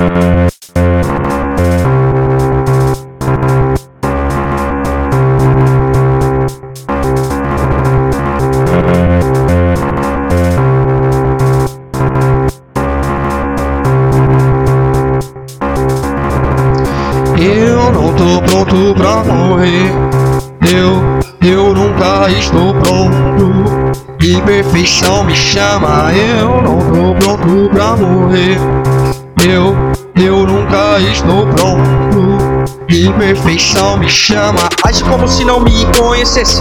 Eu não tô pronto pra morrer. Eu, eu nunca estou pronto. E perfeição me chama. Eu não tô pronto pra morrer. Eu, eu nunca estou pronto. E perfeição me chama. Age como se não me conhecesse.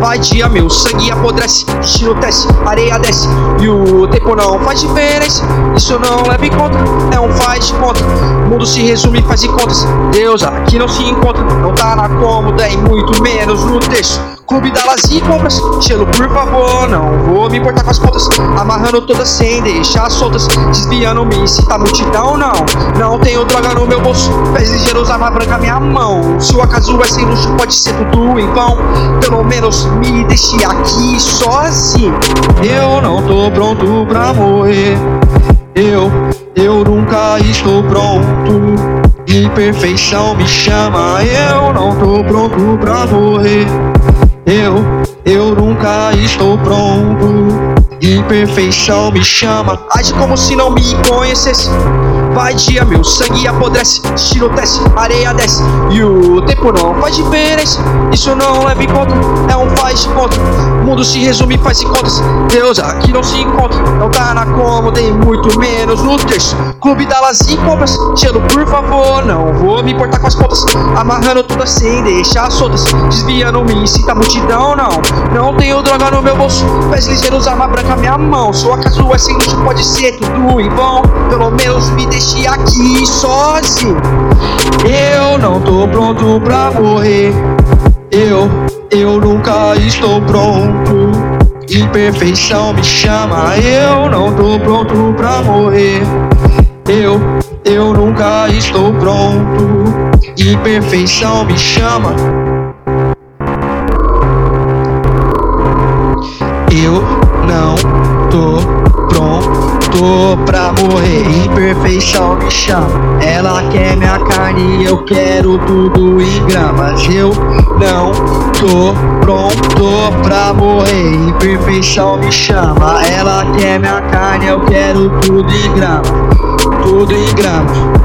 Vai dia, meu sangue apodrece, destino desce, areia desce e o tempo não faz diferença. Isso não leva em conta, é um faz de conta. O mundo se resume, faz de contas. Deus aqui não se encontra, não tá na cômoda e muito menos no texto. Clube da Lazinha e compras, gelo por favor, não vou me importar com as contas. Amarrando todas sem deixar soltas, desviando-me se tá multidão, não. Não tenho droga no meu bolso, pés ligeiros, arma branca minha mão. Se o acaso é sem luxo, pode ser tudo em vão. Pelo menos me deixe aqui sozinho. Eu não tô pronto pra morrer. Eu, eu nunca estou pronto. Imperfeição me chama. Eu não tô pronto pra morrer. Eu, eu nunca estou pronto. Imperfeição me chama. Age como se não me conhecesse. Vai dia, meu sangue apodrece, destino desce, areia desce e o tempo não faz diferença. Isso não leva em conta, é um faz de conta. O mundo se resume, faz de contas. Deus aqui não se encontra, não tá na cômoda e muito menos no terço. Clube da Lazinha e compras, gelo por favor, não vou me importar com as contas. Amarrando tudo assim, deixar soltas, desviando-me, se tá multidão, não. Não tenho droga no meu bolso, pés ligeiros, arma branca minha mão. Sua acaso é sem luxo, pode ser tudo em vão. Pelo menos me deixe aqui sozinho. Eu não tô pronto pra morrer. Eu, eu nunca estou pronto. Imperfeição me chama. Eu não tô pronto pra morrer. Eu, eu nunca estou pronto. Imperfeição me chama. Eu não tô pronto pra morrer. Imperfeição me chama. Ela quer minha carne, eu quero tudo em gramas. Eu não tô pronto pra morrer. Imperfeição me chama. Ela quer minha carne, eu quero tudo em gramas. Tudo em gramas.